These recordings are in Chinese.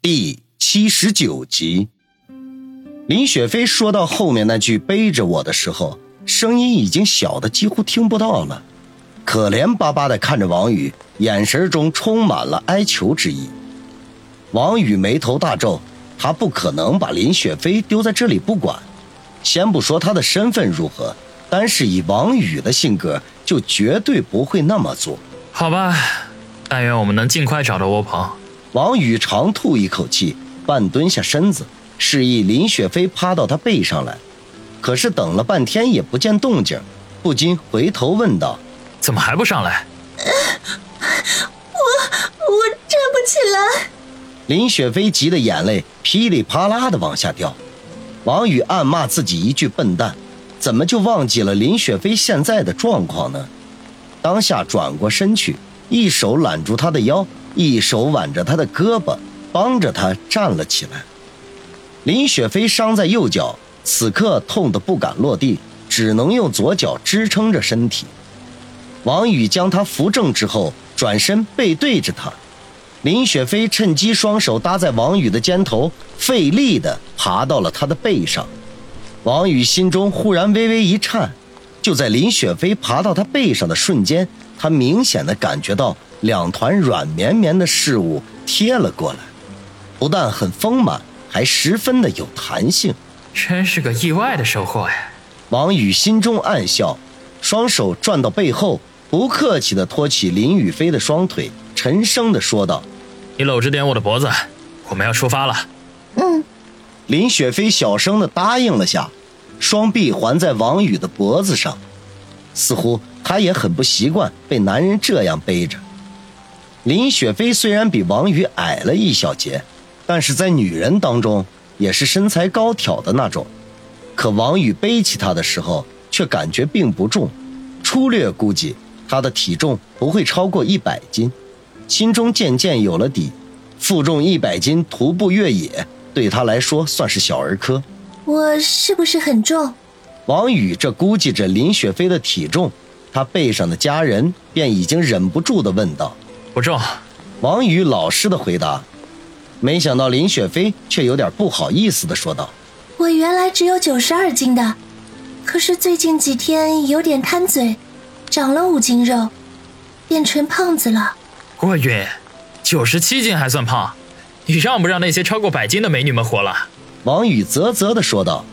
第七十九集，林雪飞说到后面那句“背着我”的时候，声音已经小的几乎听不到了，可怜巴巴的看着王宇，眼神中充满了哀求之意。王宇眉头大皱，他不可能把林雪飞丢在这里不管。先不说他的身份如何，单是以王宇的性格，就绝对不会那么做。好吧，但愿我们能尽快找到窝棚。王宇长吐一口气，半蹲下身子，示意林雪飞趴到他背上来。可是等了半天也不见动静，不禁回头问道：“怎么还不上来？”“我我站不起来。”林雪飞急得眼泪噼里啪啦的往下掉。王宇暗骂自己一句笨蛋，怎么就忘记了林雪飞现在的状况呢？当下转过身去，一手揽住她的腰。一手挽着他的胳膊，帮着他站了起来。林雪飞伤在右脚，此刻痛得不敢落地，只能用左脚支撑着身体。王宇将他扶正之后，转身背对着他。林雪飞趁机双手搭在王宇的肩头，费力地爬到了他的背上。王宇心中忽然微微一颤，就在林雪飞爬到他背上的瞬间，他明显的感觉到。两团软绵绵的事物贴了过来，不但很丰满，还十分的有弹性，真是个意外的收获呀！王宇心中暗笑，双手转到背后，不客气的托起林雨飞的双腿，沉声的说道：“你搂着点我的脖子，我们要出发了。”嗯，林雪飞小声的答应了下，双臂环在王宇的脖子上，似乎她也很不习惯被男人这样背着。林雪飞虽然比王宇矮了一小截，但是在女人当中也是身材高挑的那种。可王宇背起她的时候，却感觉并不重，粗略估计她的体重不会超过一百斤。心中渐渐有了底，负重一百斤徒步越野，对他来说算是小儿科。我是不是很重？王宇这估计着林雪飞的体重，他背上的家人便已经忍不住地问道。不重，王宇老实的回答。没想到林雪飞却有点不好意思的说道：“我原来只有九十二斤的，可是最近几天有点贪嘴，长了五斤肉，变成胖子了。”我晕，九十七斤还算胖？你让不让那些超过百斤的美女们活了？王宇啧啧的说道。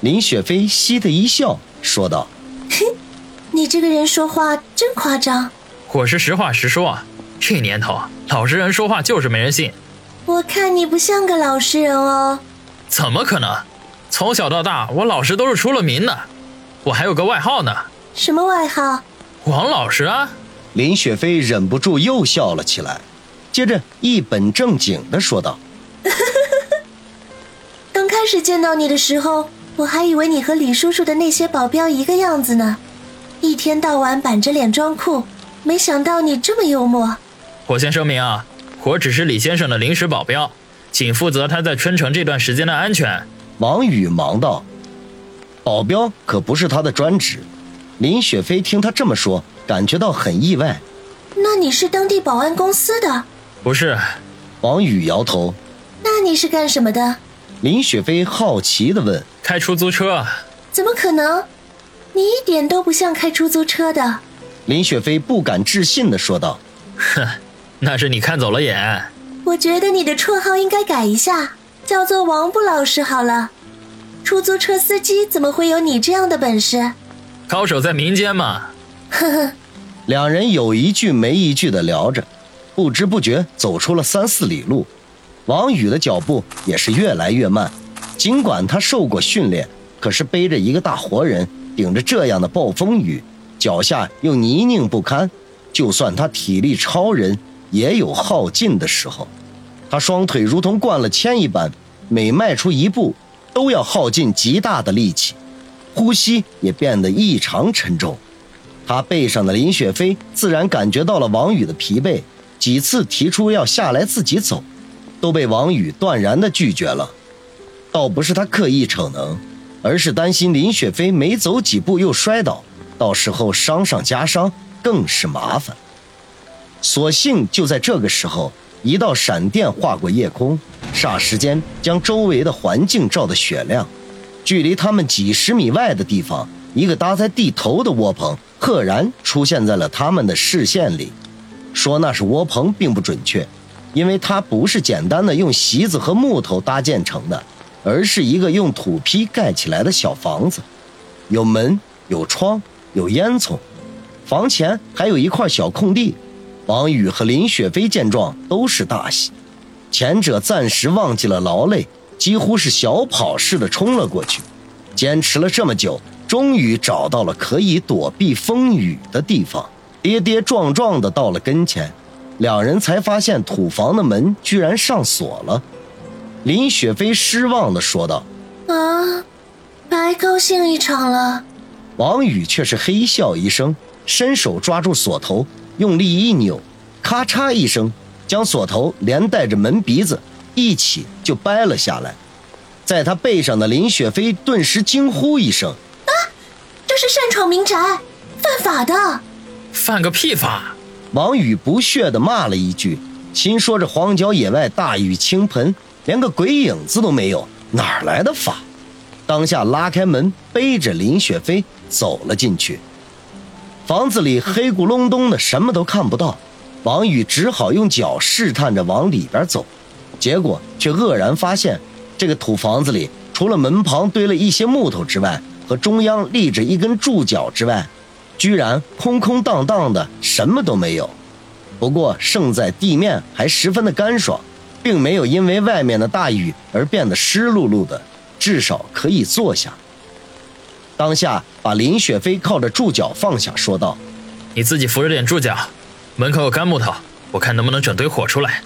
林雪飞嘻的一笑，说道：“嘿，你这个人说话真夸张。”我是实话实说啊，这年头老实人说话就是没人信。我看你不像个老实人哦。怎么可能？从小到大，我老实都是出了名的。我还有个外号呢。什么外号？王老实啊！林雪飞忍不住又笑了起来，接着一本正经的说道：“刚开始见到你的时候，我还以为你和李叔叔的那些保镖一个样子呢，一天到晚板着脸装酷。”没想到你这么幽默。我先声明啊，我只是李先生的临时保镖，仅负责他在春城这段时间的安全。王宇忙道：“保镖可不是他的专职。”林雪飞听他这么说，感觉到很意外。那你是当地保安公司的？不是。王宇摇头。那你是干什么的？林雪飞好奇地问。开出租车。怎么可能？你一点都不像开出租车的。林雪飞不敢置信地说道：“哼，那是你看走了眼。我觉得你的绰号应该改一下，叫做王不老实好了。出租车司机怎么会有你这样的本事？高手在民间嘛。”呵呵。两人有一句没一句的聊着，不知不觉走出了三四里路。王宇的脚步也是越来越慢，尽管他受过训练，可是背着一个大活人，顶着这样的暴风雨。脚下又泥泞不堪，就算他体力超人，也有耗尽的时候。他双腿如同灌了铅一般，每迈出一步，都要耗尽极大的力气，呼吸也变得异常沉重。他背上的林雪飞自然感觉到了王宇的疲惫，几次提出要下来自己走，都被王宇断然的拒绝了。倒不是他刻意逞能，而是担心林雪飞没走几步又摔倒。到时候伤上加伤，更是麻烦。所幸就在这个时候，一道闪电划过夜空，霎时间将周围的环境照得雪亮。距离他们几十米外的地方，一个搭在地头的窝棚赫然出现在了他们的视线里。说那是窝棚并不准确，因为它不是简单的用席子和木头搭建成的，而是一个用土坯盖起来的小房子，有门、有窗、有烟囱，房前还有一块小空地。王宇和林雪飞见状都是大喜，前者暂时忘记了劳累，几乎是小跑似的冲了过去。坚持了这么久，终于找到了可以躲避风雨的地方，跌跌撞撞的到了跟前，两人才发现土房的门居然上锁了。林雪飞失望的说道：“啊，白高兴一场了。”王宇却是嘿笑一声，伸手抓住锁头。用力一扭，咔嚓一声，将锁头连带着门鼻子一起就掰了下来。在他背上的林雪飞顿时惊呼一声：“啊，这是擅闯民宅，犯法的！”“犯个屁法！”王宇不屑地骂了一句，心说：“这荒郊野外大雨倾盆，连个鬼影子都没有，哪来的法？”当下拉开门，背着林雪飞走了进去。房子里黑咕隆咚的，什么都看不到。王宇只好用脚试探着往里边走，结果却愕然发现，这个土房子里除了门旁堆了一些木头之外，和中央立着一根柱脚之外，居然空空荡荡的，什么都没有。不过胜在地面还十分的干爽，并没有因为外面的大雨而变得湿漉漉的，至少可以坐下。当下把林雪飞靠着柱脚放下，说道：“你自己扶着点柱脚，门口有干木头，我看能不能整堆火出来。”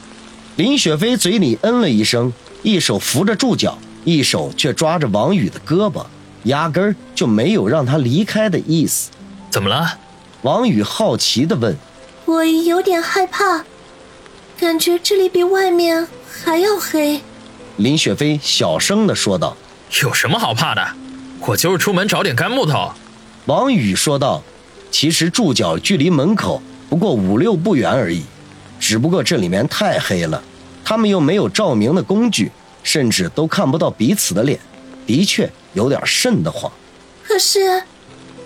林雪飞嘴里嗯了一声，一手扶着柱脚，一手却抓着王宇的胳膊，压根儿就没有让他离开的意思。怎么了？王宇好奇地问。“我有点害怕，感觉这里比外面还要黑。”林雪飞小声的说道。“有什么好怕的？”我就是出门找点干木头，王宇说道。其实柱脚距离门口不过五六步远而已，只不过这里面太黑了，他们又没有照明的工具，甚至都看不到彼此的脸，的确有点瘆得慌。可是，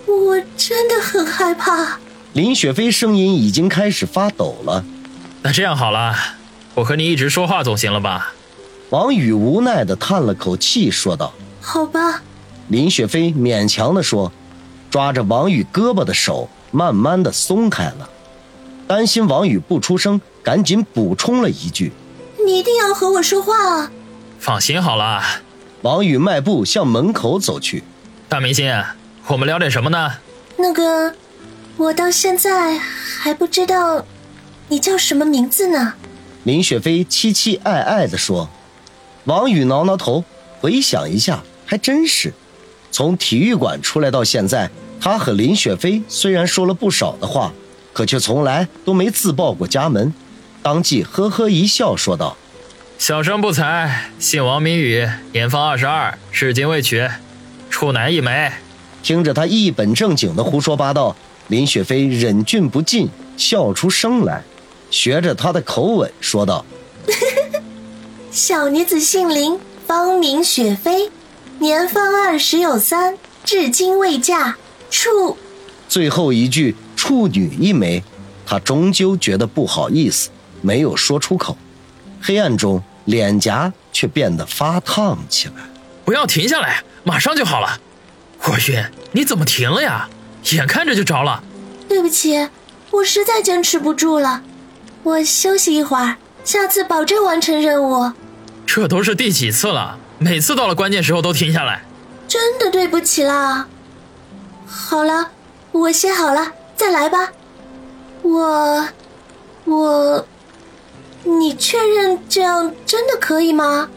我真的很害怕。林雪飞声音已经开始发抖了。那这样好了，我和你一直说话总行了吧？王宇无奈地叹了口气，说道：“好吧。”林雪飞勉强地说，抓着王宇胳膊的手慢慢的松开了。担心王宇不出声，赶紧补充了一句：“你一定要和我说话啊！”放心好了。王宇迈步向门口走去。大明星，我们聊点什么呢？那个，我到现在还不知道你叫什么名字呢。林雪飞凄凄爱爱地说。王宇挠挠头，回想一下，还真是。从体育馆出来到现在，他和林雪飞虽然说了不少的话，可却从来都没自报过家门。当即呵呵一笑，说道：“小生不才，姓王，名宇，年方二十二，至今未娶，处男一枚。”听着他一本正经的胡说八道，林雪飞忍俊不禁，笑出声来，学着他的口吻说道：“小女子姓林，芳名雪飞。”年方二十有三，至今未嫁，处。最后一句“处女一枚”，她终究觉得不好意思，没有说出口。黑暗中，脸颊却变得发烫起来。不要停下来，马上就好了。我晕，你怎么停了呀？眼看着就着了。对不起，我实在坚持不住了，我休息一会儿，下次保证完成任务。这都是第几次了？每次到了关键时候都停下来，真的对不起啦。好了，我歇好了，再来吧。我，我，你确认这样真的可以吗？